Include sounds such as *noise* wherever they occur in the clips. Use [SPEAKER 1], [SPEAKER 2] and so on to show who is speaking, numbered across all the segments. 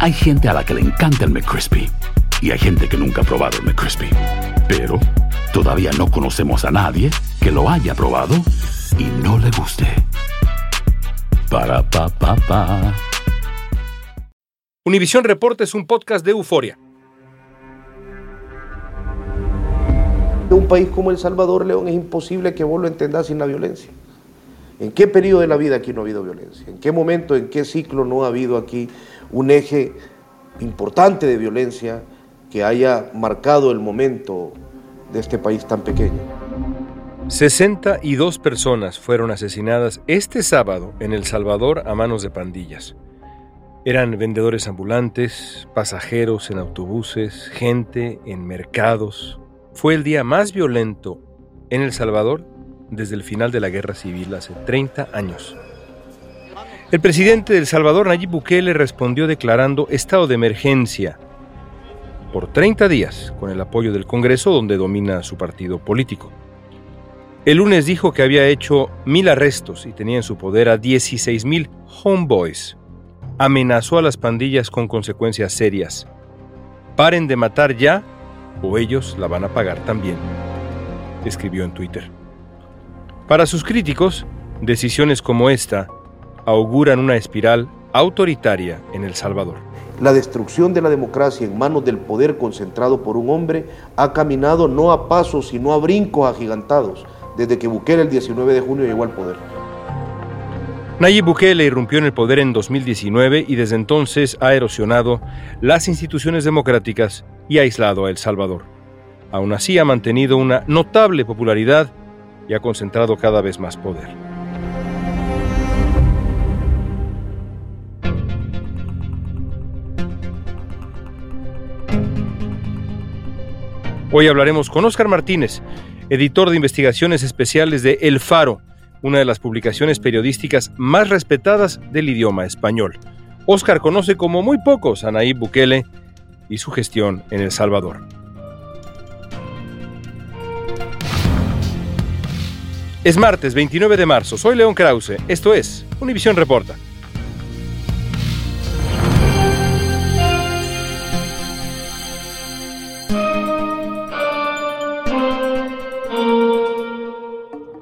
[SPEAKER 1] Hay gente a la que le encanta el McCrispy y hay gente que nunca ha probado el McCrispy. Pero todavía no conocemos a nadie que lo haya probado y no le guste. Para pa pa pa.
[SPEAKER 2] Univisión Reporta es un podcast de euforia.
[SPEAKER 3] En un país como El Salvador, León, es imposible que vos lo entendás sin la violencia. ¿En qué periodo de la vida aquí no ha habido violencia? ¿En qué momento, en qué ciclo no ha habido aquí un eje importante de violencia que haya marcado el momento de este país tan pequeño?
[SPEAKER 2] 62 personas fueron asesinadas este sábado en El Salvador a manos de pandillas. Eran vendedores ambulantes, pasajeros en autobuses, gente en mercados. Fue el día más violento en El Salvador desde el final de la guerra civil hace 30 años. El presidente de El Salvador, Nayib Bukele, respondió declarando estado de emergencia por 30 días con el apoyo del Congreso donde domina su partido político. El lunes dijo que había hecho mil arrestos y tenía en su poder a 16 mil homeboys. Amenazó a las pandillas con consecuencias serias. Paren de matar ya o ellos la van a pagar también, escribió en Twitter. Para sus críticos, decisiones como esta auguran una espiral autoritaria en El Salvador.
[SPEAKER 3] La destrucción de la democracia en manos del poder concentrado por un hombre ha caminado no a pasos, sino a brincos agigantados, desde que Bukele el 19 de junio llegó al poder.
[SPEAKER 2] Nayib Bukele irrumpió en el poder en 2019 y desde entonces ha erosionado las instituciones democráticas y ha aislado a El Salvador. Aún así ha mantenido una notable popularidad y ha concentrado cada vez más poder. Hoy hablaremos con Óscar Martínez, editor de investigaciones especiales de El Faro, una de las publicaciones periodísticas más respetadas del idioma español. Óscar conoce como muy pocos a Nayib Bukele y su gestión en El Salvador. Es martes 29 de marzo. Soy León Krause. Esto es Univisión Reporta.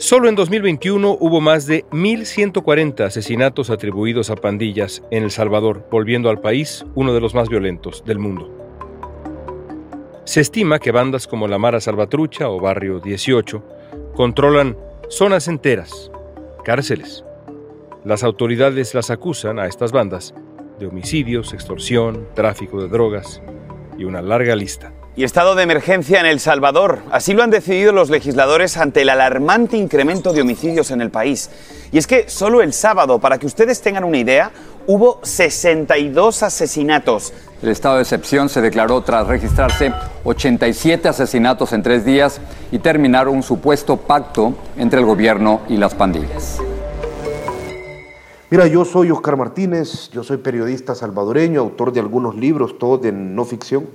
[SPEAKER 2] Solo en 2021 hubo más de 1.140 asesinatos atribuidos a pandillas en El Salvador, volviendo al país uno de los más violentos del mundo. Se estima que bandas como la Mara Salvatrucha o Barrio 18 controlan zonas enteras, cárceles. Las autoridades las acusan a estas bandas de homicidios, extorsión, tráfico de drogas y una larga lista.
[SPEAKER 4] Y estado de emergencia en El Salvador. Así lo han decidido los legisladores ante el alarmante incremento de homicidios en el país. Y es que solo el sábado, para que ustedes tengan una idea, hubo 62 asesinatos.
[SPEAKER 5] El estado de excepción se declaró tras registrarse 87 asesinatos en tres días y terminar un supuesto pacto entre el gobierno y las pandillas.
[SPEAKER 3] Mira, yo soy Oscar Martínez, yo soy periodista salvadoreño, autor de algunos libros, todos de no ficción.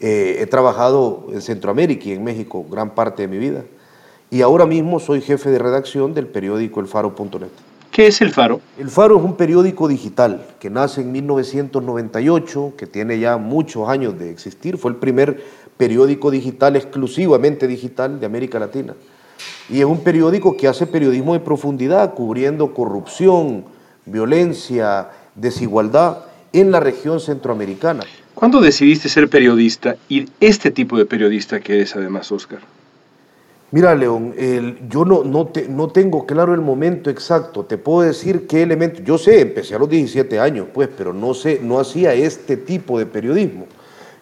[SPEAKER 3] Eh, he trabajado en Centroamérica y en México gran parte de mi vida. Y ahora mismo soy jefe de redacción del periódico elfaro.net.
[SPEAKER 2] ¿Qué es El Faro?
[SPEAKER 3] El Faro es un periódico digital que nace en 1998, que tiene ya muchos años de existir. Fue el primer periódico digital, exclusivamente digital, de América Latina. Y es un periódico que hace periodismo de profundidad, cubriendo corrupción, violencia, desigualdad en la región centroamericana.
[SPEAKER 2] ¿Cuándo decidiste ser periodista y este tipo de periodista que eres además, Oscar?
[SPEAKER 3] Mira, León, yo no, no, no tengo claro el momento exacto. Te puedo decir qué elemento. Yo sé, empecé a los 17 años, pues, pero no sé, no hacía este tipo de periodismo.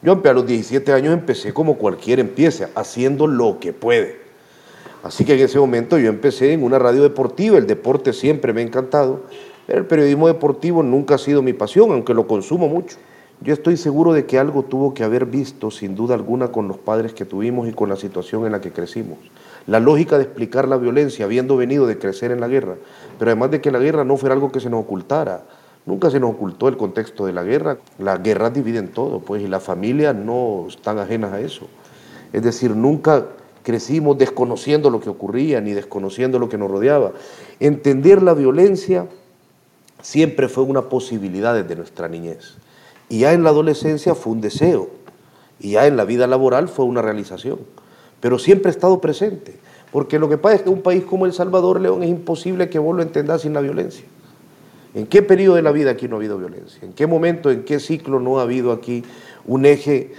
[SPEAKER 3] Yo a los 17 años empecé como cualquiera empieza, haciendo lo que puede. Así que en ese momento yo empecé en una radio deportiva, el deporte siempre me ha encantado, pero el periodismo deportivo nunca ha sido mi pasión, aunque lo consumo mucho. Yo estoy seguro de que algo tuvo que haber visto, sin duda alguna, con los padres que tuvimos y con la situación en la que crecimos. La lógica de explicar la violencia, habiendo venido de crecer en la guerra, pero además de que la guerra no fuera algo que se nos ocultara. Nunca se nos ocultó el contexto de la guerra. Las guerras dividen todo, pues, y las familias no están ajenas a eso. Es decir, nunca crecimos desconociendo lo que ocurría ni desconociendo lo que nos rodeaba. Entender la violencia siempre fue una posibilidad desde nuestra niñez. Y ya en la adolescencia fue un deseo. Y ya en la vida laboral fue una realización. Pero siempre ha estado presente. Porque lo que pasa es que un país como El Salvador, León, es imposible que vos lo entendas sin la violencia. ¿En qué periodo de la vida aquí no ha habido violencia? ¿En qué momento, en qué ciclo no ha habido aquí un eje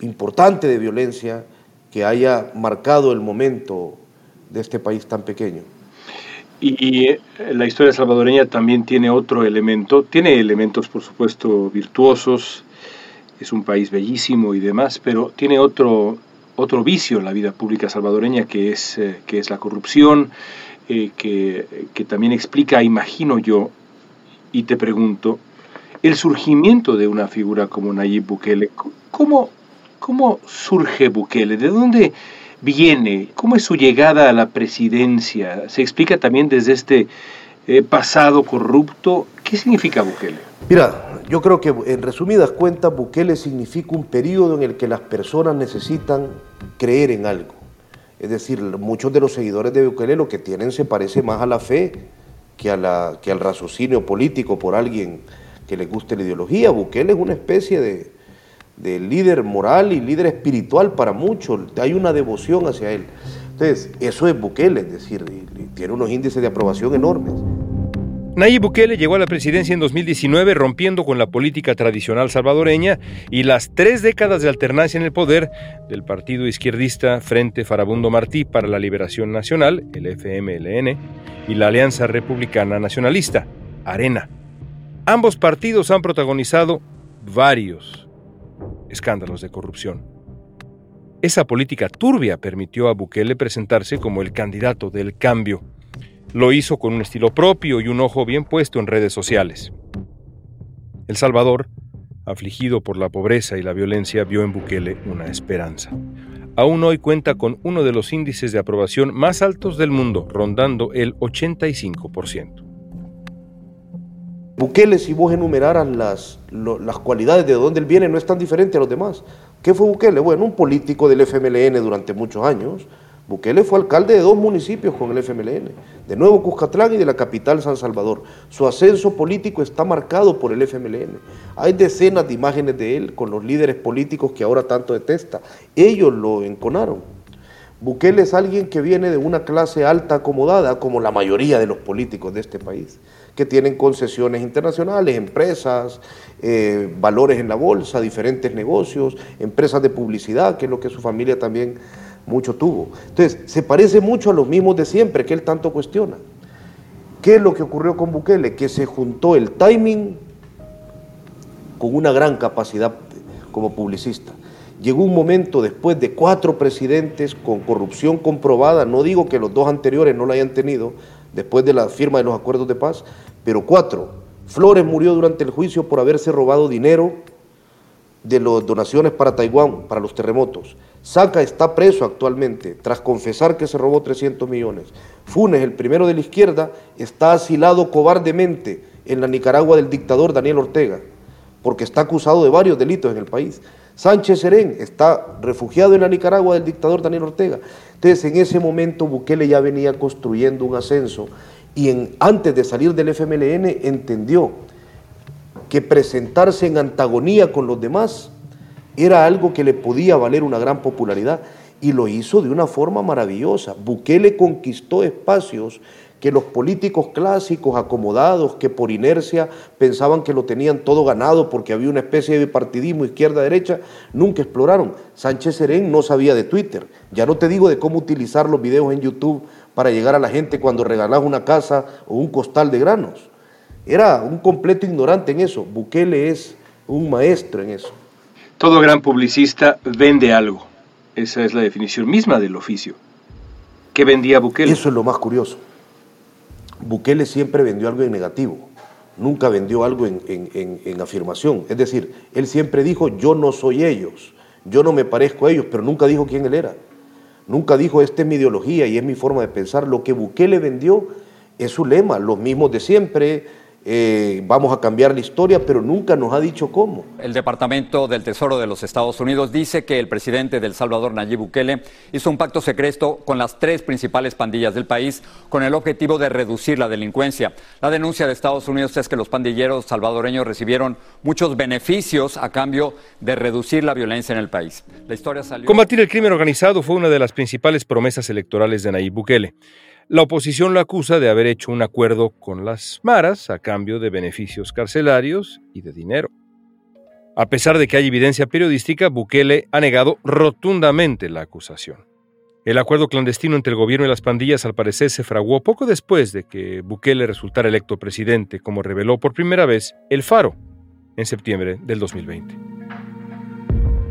[SPEAKER 3] importante de violencia que haya marcado el momento de este país tan pequeño?
[SPEAKER 2] Y, eh, la historia salvadoreña también tiene otro elemento, tiene elementos por supuesto virtuosos, es un país bellísimo y demás, pero tiene otro, otro vicio en la vida pública salvadoreña que es, eh, que es la corrupción, eh, que, que también explica, imagino yo, y te pregunto, el surgimiento de una figura como Nayib Bukele, ¿cómo, cómo surge Bukele? ¿De dónde viene? ¿Cómo es su llegada a la presidencia? ¿Se explica también desde este eh, pasado corrupto? ¿Qué significa Bukele?
[SPEAKER 3] Mira, yo creo que en resumidas cuentas, Bukele significa un periodo en el que las personas necesitan creer en algo. Es decir, muchos de los seguidores de Bukele lo que tienen se parece más a la fe que, a la, que al raciocinio político por alguien que le guste la ideología. Bukele es una especie de, de líder moral y líder espiritual para muchos, hay una devoción hacia él. Entonces, eso es Bukele, es decir, tiene unos índices de aprobación enormes.
[SPEAKER 2] Nayib Bukele llegó a la presidencia en 2019 rompiendo con la política tradicional salvadoreña y las tres décadas de alternancia en el poder del partido izquierdista Frente Farabundo Martí para la Liberación Nacional, el FMLN, y la Alianza Republicana Nacionalista, ARENA. Ambos partidos han protagonizado varios escándalos de corrupción. Esa política turbia permitió a Bukele presentarse como el candidato del cambio. Lo hizo con un estilo propio y un ojo bien puesto en redes sociales. El Salvador, afligido por la pobreza y la violencia, vio en Bukele una esperanza. Aún hoy cuenta con uno de los índices de aprobación más altos del mundo, rondando el 85%.
[SPEAKER 3] Bukele, si vos enumeraras las, las cualidades de dónde él viene, no es tan diferente a los demás. ¿Qué fue Bukele? Bueno, un político del FMLN durante muchos años. Bukele fue alcalde de dos municipios con el FMLN, de Nuevo Cuscatlán y de la capital San Salvador. Su ascenso político está marcado por el FMLN. Hay decenas de imágenes de él con los líderes políticos que ahora tanto detesta. Ellos lo enconaron. Bukele es alguien que viene de una clase alta acomodada, como la mayoría de los políticos de este país que tienen concesiones internacionales, empresas, eh, valores en la bolsa, diferentes negocios, empresas de publicidad, que es lo que su familia también mucho tuvo. Entonces, se parece mucho a los mismos de siempre que él tanto cuestiona. ¿Qué es lo que ocurrió con Bukele? Que se juntó el timing con una gran capacidad como publicista. Llegó un momento después de cuatro presidentes con corrupción comprobada, no digo que los dos anteriores no la hayan tenido, después de la firma de los acuerdos de paz, pero cuatro. Flores murió durante el juicio por haberse robado dinero de las donaciones para Taiwán, para los terremotos. Saca está preso actualmente tras confesar que se robó 300 millones. Funes, el primero de la izquierda, está asilado cobardemente en la Nicaragua del dictador Daniel Ortega, porque está acusado de varios delitos en el país. Sánchez Serén está refugiado en la Nicaragua del dictador Daniel Ortega. Entonces, en ese momento Bukele ya venía construyendo un ascenso y en, antes de salir del FMLN entendió que presentarse en antagonía con los demás era algo que le podía valer una gran popularidad y lo hizo de una forma maravillosa. Bukele conquistó espacios que los políticos clásicos acomodados, que por inercia pensaban que lo tenían todo ganado porque había una especie de partidismo izquierda-derecha, nunca exploraron. Sánchez Serén no sabía de Twitter. Ya no te digo de cómo utilizar los videos en YouTube para llegar a la gente cuando regalás una casa o un costal de granos. Era un completo ignorante en eso. Bukele es un maestro en eso.
[SPEAKER 2] Todo gran publicista vende algo. Esa es la definición misma del oficio. ¿Qué vendía Bukele?
[SPEAKER 3] Eso es lo más curioso. Bukele siempre vendió algo en negativo, nunca vendió algo en, afirmación. Es decir, él siempre dijo, yo no soy ellos, yo no me parezco a ellos, pero nunca dijo quién él era. Nunca dijo, esta es mi ideología y es mi forma de pensar. Lo que Bukele vendió es su lema, los mismos de siempre, eh, vamos a cambiar la historia, pero nunca nos ha dicho cómo.
[SPEAKER 5] El Departamento del Tesoro de los Estados Unidos dice que el presidente del Salvador, Nayib Bukele, hizo un pacto secreto con las tres principales pandillas del país con el objetivo de reducir la delincuencia. La denuncia de Estados Unidos es que los pandilleros salvadoreños recibieron muchos beneficios a cambio de reducir la violencia en el país. La historia salió...
[SPEAKER 2] Combatir el crimen organizado fue una de las principales promesas electorales de Nayib Bukele. La oposición lo acusa de haber hecho un acuerdo con las maras a cambio de beneficios carcelarios y de dinero. A pesar de que hay evidencia periodística, Bukele ha negado rotundamente la acusación. El acuerdo clandestino entre el gobierno y las pandillas al parecer se fraguó poco después de que Bukele resultara electo presidente, como reveló por primera vez El Faro en septiembre del 2020.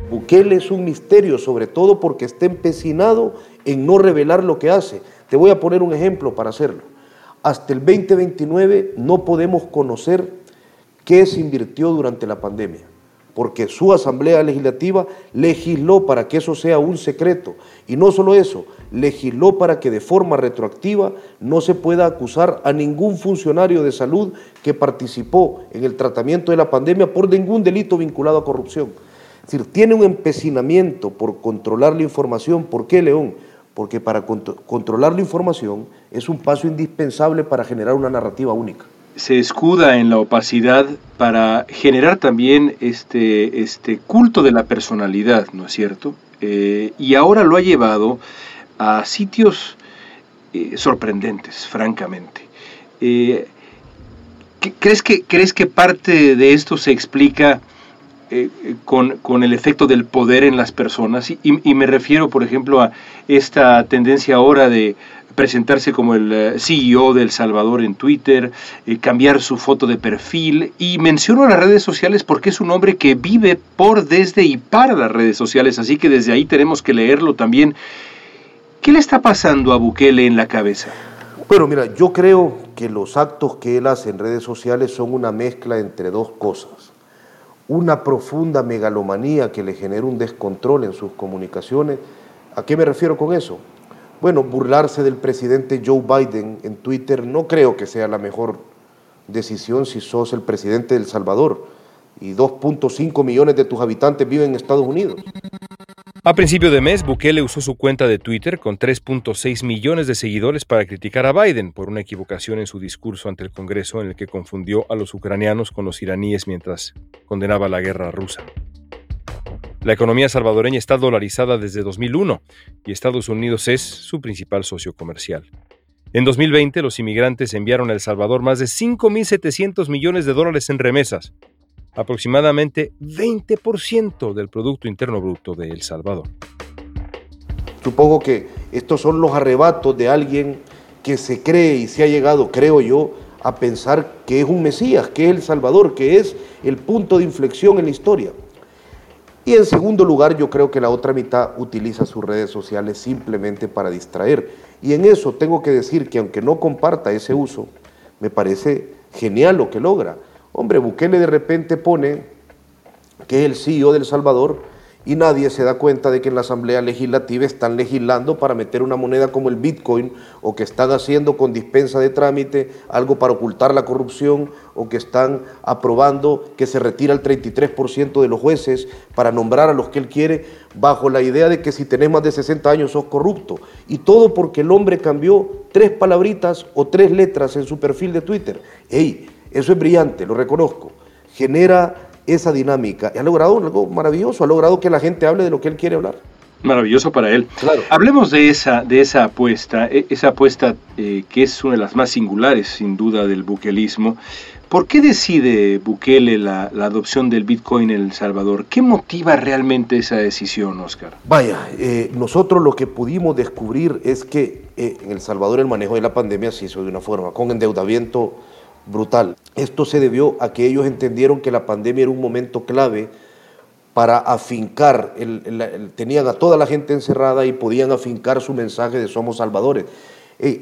[SPEAKER 3] Bukele es un misterio, sobre todo porque está empecinado en no revelar lo que hace. Te voy a poner un ejemplo para hacerlo. Hasta el 2029 no podemos conocer qué se invirtió durante la pandemia, porque su Asamblea Legislativa legisló para que eso sea un secreto. Y no solo eso, legisló para que de forma retroactiva no se pueda acusar a ningún funcionario de salud que participó en el tratamiento de la pandemia por ningún delito vinculado a corrupción. Es decir, tiene un empecinamiento por controlar la información. ¿Por qué, León? Porque para controlar la información es un paso indispensable para generar una narrativa única.
[SPEAKER 6] Se escuda en la opacidad para generar también este, este culto de la personalidad, ¿no es cierto? Eh, y ahora lo ha llevado a sitios eh, sorprendentes, francamente. Eh, ¿crees, que, ¿Crees que parte de esto se explica eh, con, el efecto del poder en las personas. Y, me refiero, por ejemplo, a esta tendencia ahora de presentarse como el eh, CEO del Salvador en Twitter, eh, cambiar su foto de perfil. Y menciono las redes sociales porque es un hombre que vive por, desde y para las redes sociales, así que desde ahí tenemos que leerlo también. ¿Qué le está pasando a Bukele en la cabeza?
[SPEAKER 3] Bueno, mira, yo creo que los actos que él hace en redes sociales son una mezcla entre dos cosas una profunda megalomanía que le genera un descontrol en sus comunicaciones. ¿A qué me refiero con eso? Bueno, burlarse del presidente Joe Biden en Twitter no creo que sea la mejor decisión si sos el presidente del Salvador y 2.5 millones de tus habitantes viven en Estados Unidos.
[SPEAKER 2] A principio de mes, Bukele usó su cuenta de Twitter con 3.6 millones de seguidores para criticar a Biden por una equivocación en su discurso ante el Congreso en el que confundió a los ucranianos con los iraníes mientras condenaba la guerra rusa. La economía salvadoreña está dolarizada desde 2001 y Estados Unidos es su principal socio comercial. En 2020, los inmigrantes enviaron a El Salvador más de 5.700 millones de dólares en remesas, aproximadamente 20% del Producto Interno Bruto de El Salvador.
[SPEAKER 3] Supongo que estos son los arrebatos de alguien que se cree y se ha llegado, creo yo, a pensar que es un Mesías, que es El Salvador, que es el punto de inflexión en la historia. Y en segundo lugar, yo creo que la otra mitad utiliza sus redes sociales simplemente para distraer. Y en eso tengo que decir que aunque no comparta ese uso, me parece genial lo que logra. Hombre, Bukele de repente pone que es el CEO del Salvador y nadie se da cuenta de que en la Asamblea Legislativa están legislando para meter una moneda como el Bitcoin o que están haciendo con dispensa de trámite algo para ocultar la corrupción o que están aprobando que se retira el 33% de los jueces para nombrar a los que él quiere bajo la idea de que si tenés más de 60 años sos corrupto. Y todo porque el hombre cambió tres palabritas o tres letras en su perfil de Twitter. ¡Ey! Eso es brillante, lo reconozco. Genera esa dinámica y ha logrado algo maravilloso, ha logrado que la gente hable de lo que él quiere hablar.
[SPEAKER 6] Maravilloso para él. Hablemos de esa, de esa apuesta, e, esa apuesta eh, que es una de las más singulares, sin duda, del buquelismo. ¿Por qué decide Bukele la, adopción del Bitcoin en El Salvador? ¿Qué motiva realmente esa decisión, Oscar?
[SPEAKER 3] Vaya, eh, nosotros lo que pudimos descubrir es que eh, en El Salvador el manejo de la pandemia se hizo de una forma, con endeudamiento brutal. Esto se debió a que ellos entendieron que la pandemia era un momento clave para afincar, tenían a toda la gente encerrada y podían afincar su mensaje de somos salvadores.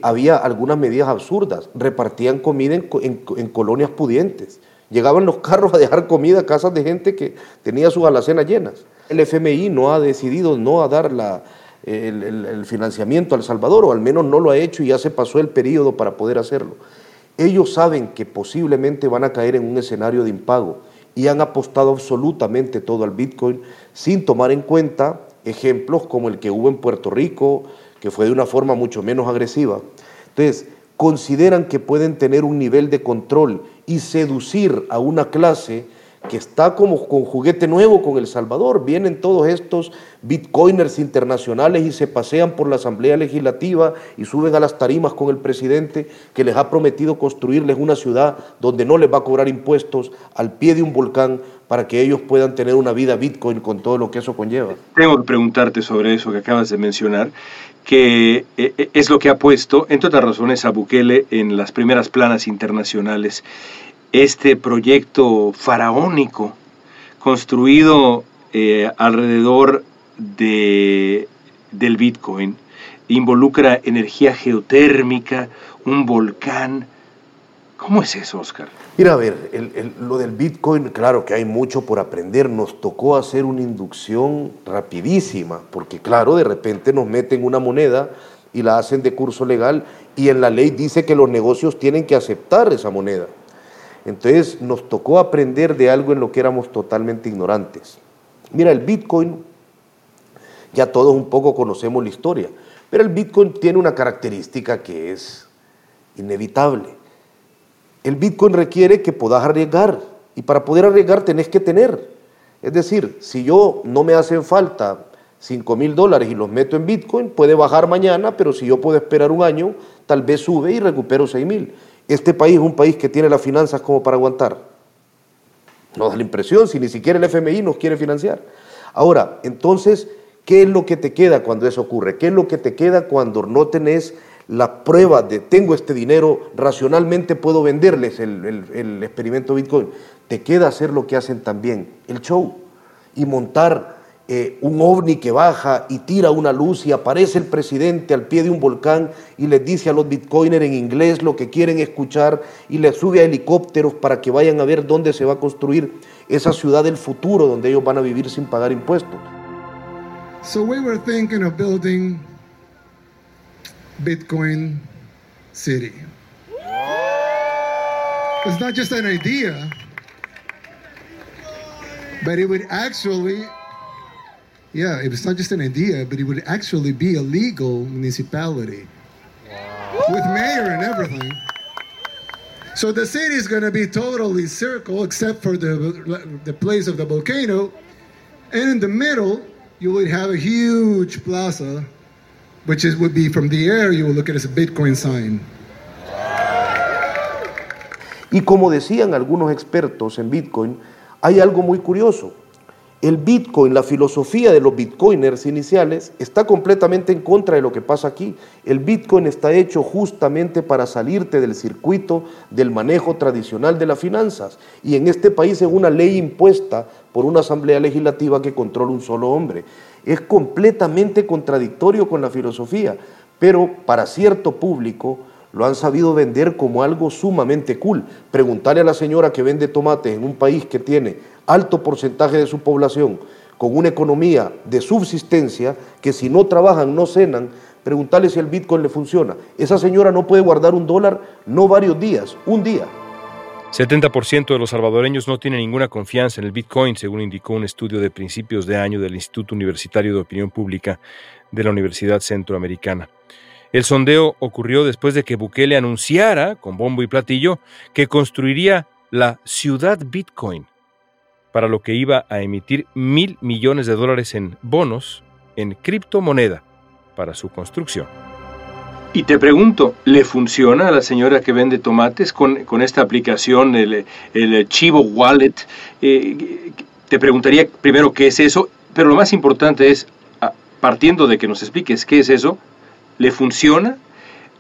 [SPEAKER 3] había algunas medidas absurdas, repartían comida en, colonias pudientes, llegaban los carros a dejar comida a casas de gente que tenía sus alacenas llenas. El FMI no ha decidido no a dar la, el, el financiamiento al Salvador, o al menos no lo ha hecho y ya se pasó el periodo para poder hacerlo. Ellos saben que posiblemente van a caer en un escenario de impago y han apostado absolutamente todo al Bitcoin sin tomar en cuenta ejemplos como el que hubo en Puerto Rico, que fue de una forma mucho menos agresiva. Entonces, consideran que pueden tener un nivel de control y seducir a una clase que está como con juguete nuevo con El Salvador. Vienen todos estos bitcoiners internacionales y se pasean por la Asamblea Legislativa y suben a las tarimas con el presidente que les ha prometido construirles una ciudad donde no les va a cobrar impuestos al pie de un volcán para que ellos puedan tener una vida bitcoin con todo lo que eso conlleva.
[SPEAKER 6] Tengo que preguntarte sobre eso que acabas de mencionar, que eh, eh, es lo que ha puesto, entre otras razones, a Bukele en las primeras planas internacionales este proyecto faraónico construido eh, alrededor de, del Bitcoin. Involucra energía geotérmica, un volcán. ¿Cómo es eso, Oscar?
[SPEAKER 3] Mira, a ver, lo del Bitcoin, claro que hay mucho por aprender. Nos tocó hacer una inducción rapidísima, porque claro, de repente nos meten una moneda y la hacen de curso legal y en la ley dice que los negocios tienen que aceptar esa moneda. Entonces nos tocó aprender de algo en lo que éramos totalmente ignorantes. Mira, el Bitcoin, ya todos un poco conocemos la historia, pero el Bitcoin tiene una característica que es inevitable. El Bitcoin requiere que puedas arriesgar y para poder arriesgar tenés que tener. Es decir, si yo no me hacen falta 5 mil dólares y los meto en Bitcoin, puede bajar mañana, pero si yo puedo esperar un año, tal vez sube y recupero 6 mil. Este país es un país que tiene las finanzas como para aguantar. No da la impresión si ni siquiera el FMI nos quiere financiar. Ahora, entonces, ¿qué es lo que te queda cuando eso ocurre? ¿Qué es lo que te queda cuando no tenés la prueba de tengo este dinero, racionalmente puedo venderles el, el experimento Bitcoin? Te queda hacer lo que hacen también, el show, y montar eh, un ovni que baja y tira una luz y aparece el presidente al pie de un volcán y les dice a los bitcoiners en inglés lo que quieren escuchar y les sube a helicópteros para que vayan a ver dónde se va a construir esa ciudad del futuro donde ellos van a vivir sin pagar impuestos.
[SPEAKER 7] So we were thinking of building Bitcoin City. It's not just an idea, but it would actually Yeah, it was not just an idea, but it would actually be a legal municipality wow. with mayor and everything. So the city is going to be totally circle except for the the place of the volcano, and in the middle you would have a huge plaza, which is would be from the air you would look at as a Bitcoin sign.
[SPEAKER 3] Y como decían algunos expertos en Bitcoin, hay algo muy curioso. El Bitcoin, la filosofía de los Bitcoiners iniciales, está completamente en contra de lo que pasa aquí. El Bitcoin está hecho justamente para salirte del circuito del manejo tradicional de las finanzas. Y en este país es una ley impuesta por una asamblea legislativa que controla un solo hombre. Es completamente contradictorio con la filosofía, pero para cierto público lo han sabido vender como algo sumamente cool. Preguntarle a la señora que vende tomates en un país que tiene alto porcentaje de su población con una economía de subsistencia que si no trabajan, no cenan, preguntarle si el Bitcoin le funciona. Esa señora no puede guardar un dólar, no varios días, un día.
[SPEAKER 2] 70% de los salvadoreños no tienen ninguna confianza en el Bitcoin, según indicó un estudio de principios de año del Instituto Universitario de Opinión Pública de la Universidad Centroamericana. El sondeo ocurrió después de que Bukele anunciara, con bombo y platillo, que construiría la ciudad Bitcoin, para lo que iba a emitir mil millones de dólares en bonos en criptomoneda para su construcción.
[SPEAKER 6] Y te pregunto, ¿le funciona a la señora que vende tomates con, esta aplicación, el, Chivo Wallet? Eh, te preguntaría primero qué es eso, pero lo más importante es, partiendo de que nos expliques qué es eso, ¿le funciona?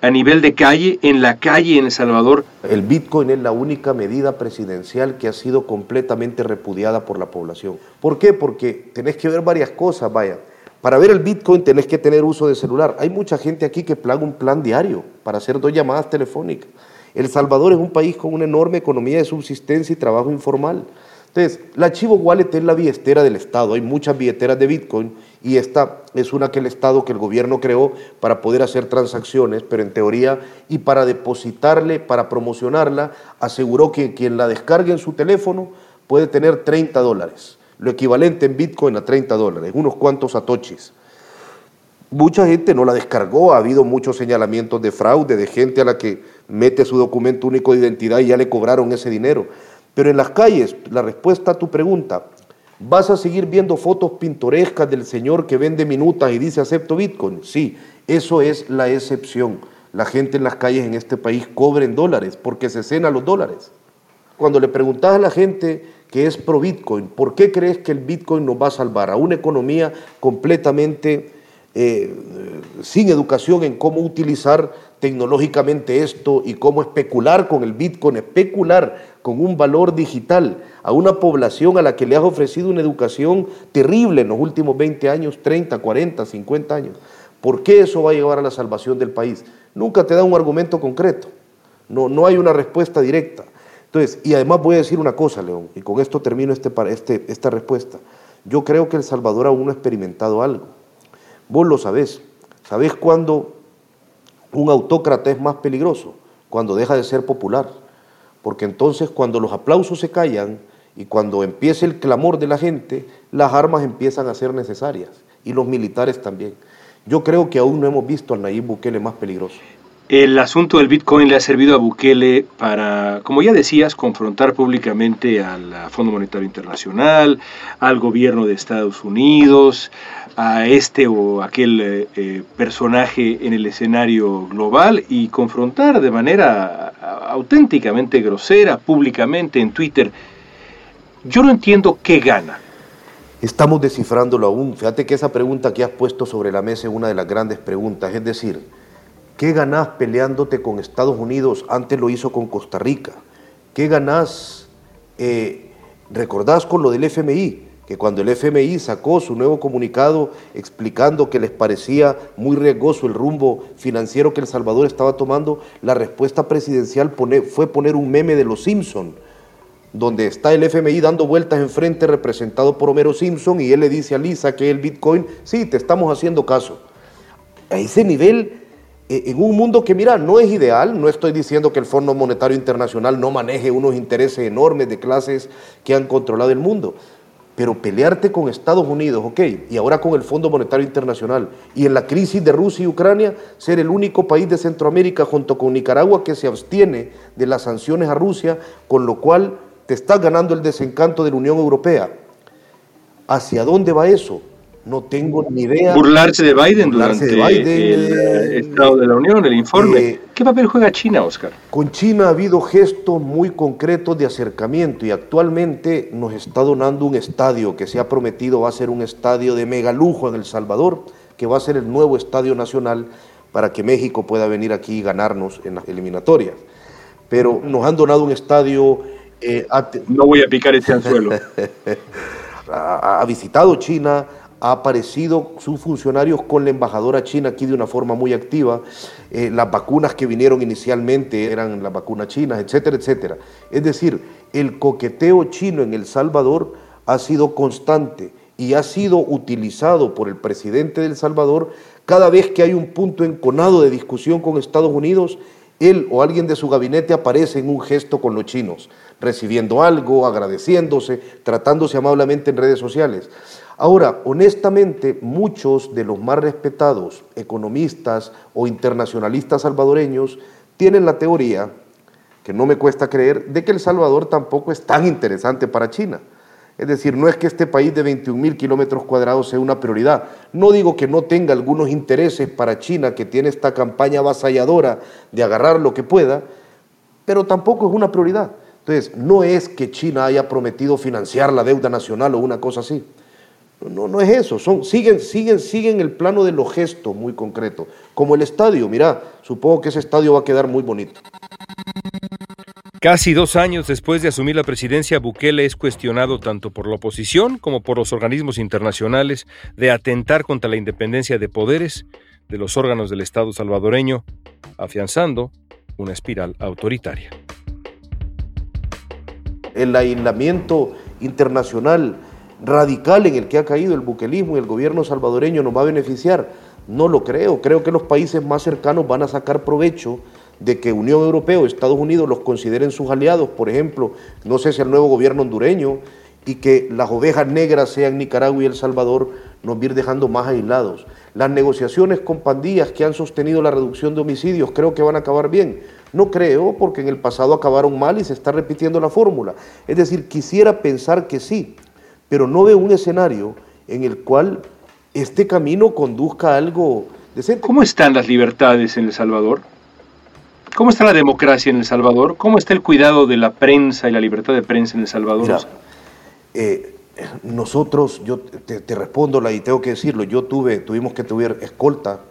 [SPEAKER 6] a nivel de calle, en la calle en El Salvador.
[SPEAKER 3] El Bitcoin es la única medida presidencial que ha sido completamente repudiada por la población. ¿Por qué? Porque tenés que ver varias cosas, vaya. Para ver el Bitcoin tenés que tener uso de celular. Hay mucha gente aquí que plaga un plan diario para hacer dos llamadas telefónicas. El Salvador es un país con una enorme economía de subsistencia y trabajo informal. Entonces, la Chivo Wallet es la billetera del Estado. Hay muchas billeteras de Bitcoin y esta es una que el Estado, que el gobierno creó para poder hacer transacciones, pero en teoría, y para depositarle, para promocionarla, aseguró que quien la descargue en su teléfono puede tener 30 dólares, lo equivalente en Bitcoin a 30 dólares, unos cuantos satoshis. Mucha gente no la descargó, ha habido muchos señalamientos de fraude, de gente a la que mete su documento único de identidad y ya le cobraron ese dinero. Pero en las calles, la respuesta a tu pregunta, ¿vas a seguir viendo fotos pintorescas del señor que vende minutas y dice acepto Bitcoin? Sí, eso es la excepción. La gente en las calles en este país cobra en dólares porque se cena los dólares. Cuando le preguntas a la gente que es pro Bitcoin, ¿por qué crees que el Bitcoin nos va a salvar a una economía completamente eh, sin educación en cómo utilizar tecnológicamente esto y cómo especular con el Bitcoin, especular con un valor digital a una población a la que le has ofrecido una educación terrible en los últimos 20 años, 30, 40, 50 años. ¿Por qué eso va a llevar a la salvación del país? Nunca te da un argumento concreto, no, no hay una respuesta directa. Entonces, y además voy a decir una cosa, León, y con esto termino este, este, esta respuesta. Yo creo que El Salvador aún no ha experimentado algo. Vos lo sabés. ¿Sabés cuándo un autócrata es más peligroso? Cuando deja de ser popular. Porque entonces cuando los aplausos se callan y cuando empieza el clamor de la gente, las armas empiezan a ser necesarias y los militares también. Yo creo que aún no hemos visto al Nayib Bukele más peligroso.
[SPEAKER 6] El asunto del Bitcoin le ha servido a Bukele para, como ya decías, confrontar públicamente al Fondo Monetario Internacional, al gobierno de Estados Unidos, a este o aquel eh, eh, personaje en el escenario global y confrontar de manera auténticamente grosera, públicamente en Twitter. Yo no entiendo qué gana.
[SPEAKER 3] Estamos descifrándolo aún. Fíjate que esa pregunta que has puesto sobre la mesa es una de las grandes preguntas. Es decir, ¿Qué ganás peleándote con Estados Unidos? Antes lo hizo con Costa Rica. ¿Qué ganás? Eh, ¿Recordás con lo del FMI? Que cuando el FMI sacó su nuevo comunicado explicando que les parecía muy riesgoso el rumbo financiero que El Salvador estaba tomando, la respuesta presidencial fue poner un meme de los Simpson, donde está el FMI dando vueltas enfrente representado por Homero Simpson y él le dice a Lisa que el Bitcoin, sí, te estamos haciendo caso. A ese nivel eh, en un mundo que, mira, no es ideal, no estoy diciendo que el Fondo Monetario Internacional no maneje unos intereses enormes de clases que han controlado el mundo, pero pelearte con Estados Unidos, ok, y ahora con el Fondo Monetario Internacional, y en la crisis de Rusia y Ucrania, ser el único país de Centroamérica junto con Nicaragua que se abstiene de las sanciones a Rusia, con lo cual te estás ganando el desencanto de la Unión Europea. ¿Hacia dónde va eso? No tengo ni idea.
[SPEAKER 6] Burlarse de Biden durante el eh, Estado de la Unión, el informe. Eh, ¿Qué papel juega China, Oscar?
[SPEAKER 3] Con China ha habido gestos muy concretos de acercamiento y actualmente nos está donando un estadio que se ha prometido va a ser un estadio de mega lujo en El Salvador, que va a ser el nuevo estadio nacional para que México pueda venir aquí y ganarnos en las eliminatorias. Pero nos han donado un estadio...
[SPEAKER 6] Eh, no voy a picar ese anzuelo. *laughs*
[SPEAKER 3] ha visitado China, ha aparecido sus funcionarios con la embajadora china aquí de una forma muy activa. Eh, las vacunas que vinieron inicialmente eran las vacunas chinas, etcétera, etcétera. Es decir, el coqueteo chino en El Salvador ha sido constante y ha sido utilizado por el presidente de El Salvador cada vez que hay un punto enconado de discusión con Estados Unidos, él o alguien de su gabinete aparece en un gesto con los chinos, recibiendo algo, agradeciéndose, tratándose amablemente en redes sociales. Ahora, honestamente, muchos de los más respetados economistas o internacionalistas salvadoreños tienen la teoría, que no me cuesta creer, de que El Salvador tampoco es tan interesante para China. Es decir, no es que este país de 21 mil kilómetros cuadrados sea una prioridad. No digo que no tenga algunos intereses para China, que tiene esta campaña avasalladora de agarrar lo que pueda, pero tampoco es una prioridad. Entonces, no es que China haya prometido financiar la deuda nacional o una cosa así. No, no es eso, siguen, siguen, siguen el plano de los gestos muy concretos. Como el estadio, mira, supongo que ese estadio va a quedar muy bonito.
[SPEAKER 2] Casi dos años después de asumir la presidencia, Bukele es cuestionado tanto por la oposición como por los organismos internacionales de atentar contra la independencia de poderes de los órganos del Estado salvadoreño, afianzando una espiral autoritaria.
[SPEAKER 3] El aislamiento internacional radical en el que ha caído el buquelismo y el gobierno salvadoreño nos va a beneficiar? No lo creo. Creo que los países más cercanos van a sacar provecho de que Unión Europea o Estados Unidos los consideren sus aliados, por ejemplo, no sé si el nuevo gobierno hondureño, y que las ovejas negras sean Nicaragua y El Salvador, nos va dejando más aislados. Las negociaciones con pandillas que han sostenido la reducción de homicidios creo que van a acabar bien. No creo, porque en el pasado acabaron mal y se está repitiendo la fórmula. Es decir, quisiera pensar que sí, pero no veo un escenario en el cual este camino conduzca a algo decente.
[SPEAKER 6] ¿Cómo están las libertades en El Salvador? ¿Cómo está la democracia en El Salvador? ¿Cómo está el cuidado de la prensa y la libertad de prensa en El Salvador?
[SPEAKER 3] Eh, nosotros, yo te, respondo y tengo que decirlo, yo tuve, tuvimos que tener escolta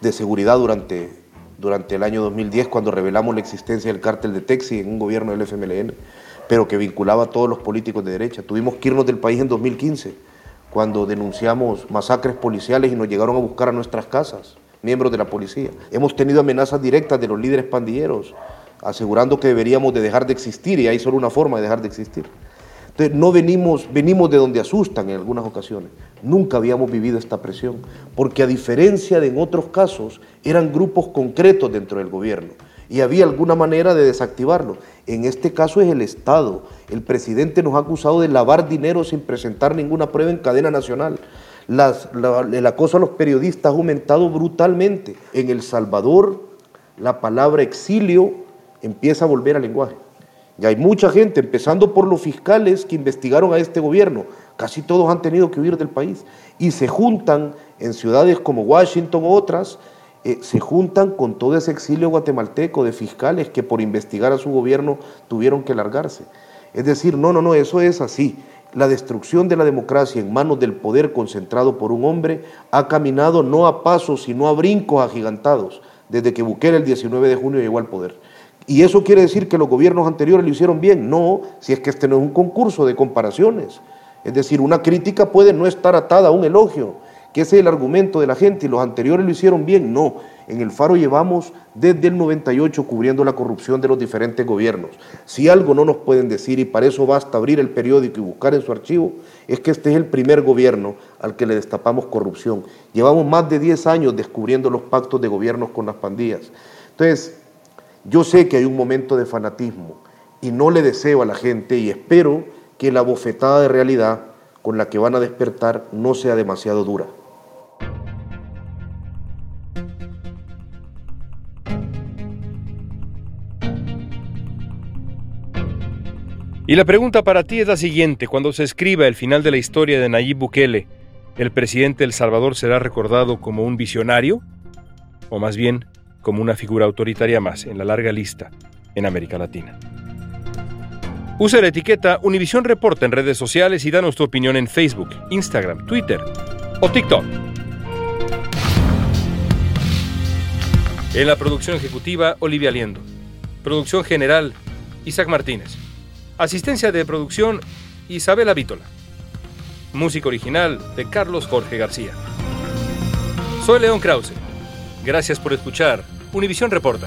[SPEAKER 3] de seguridad durante, durante el año 2010 cuando revelamos la existencia del cártel de Texi en un gobierno del FMLN, pero que vinculaba a todos los políticos de derecha. Tuvimos que irnos del país en 2015 cuando denunciamos masacres policiales y nos llegaron a buscar a nuestras casas miembros de la policía. Hemos tenido amenazas directas de los líderes pandilleros, asegurando que deberíamos de dejar de existir y hay solo una forma de dejar de existir. Entonces, no venimos, venimos de donde asustan en algunas ocasiones. Nunca habíamos vivido esta presión, porque a diferencia de en otros casos, eran grupos concretos dentro del gobierno y había alguna manera de desactivarlo. En este caso es el Estado. El presidente nos ha acusado de lavar dinero sin presentar ninguna prueba en cadena nacional el acoso a los periodistas ha aumentado brutalmente. En El Salvador, la palabra exilio empieza a volver al lenguaje. Y hay mucha gente, empezando por los fiscales que investigaron a este gobierno, casi todos han tenido que huir del país, y se juntan en ciudades como Washington u otras, eh, se juntan con todo ese exilio guatemalteco de fiscales que por investigar a su gobierno tuvieron que largarse. Es decir, no, no, no, eso es así la destrucción de la democracia en manos del poder concentrado por un hombre ha caminado no a pasos, sino a brincos agigantados, desde que Bukele el 19 de junio llegó al poder. ¿Y eso quiere decir que los gobiernos anteriores lo hicieron bien? No, si es que este no es un concurso de comparaciones. Es decir, una crítica puede no estar atada a un elogio, que ese es el argumento de la gente y los anteriores lo hicieron bien. No, en el Faro llevamos desde el 98 cubriendo la corrupción de los diferentes gobiernos. Si algo no nos pueden decir, y para eso basta abrir el periódico y buscar en su archivo, es que este es el primer gobierno al que le destapamos corrupción. Llevamos más de 10 años descubriendo los pactos de gobiernos con las pandillas. Entonces, yo sé que hay un momento de fanatismo y no le deseo a la gente y espero que la bofetada de realidad con la que van a despertar no sea demasiado dura.
[SPEAKER 2] Y la pregunta para ti es la siguiente. Cuando se escriba el final de la historia de Nayib Bukele, ¿el presidente de El Salvador será recordado como un visionario? ¿O más bien como una figura autoritaria más en la larga lista en América Latina? Usa la etiqueta Univisión Reporta en redes sociales y danos tu opinión en Facebook, Instagram, Twitter o TikTok. En la producción ejecutiva, Olivia Liendo. Producción general, Isaac Martínez. Asistencia de producción, Isabela Vítola. Música original de Carlos Jorge García. Soy León Krause. Gracias por escuchar Univisión Reporta.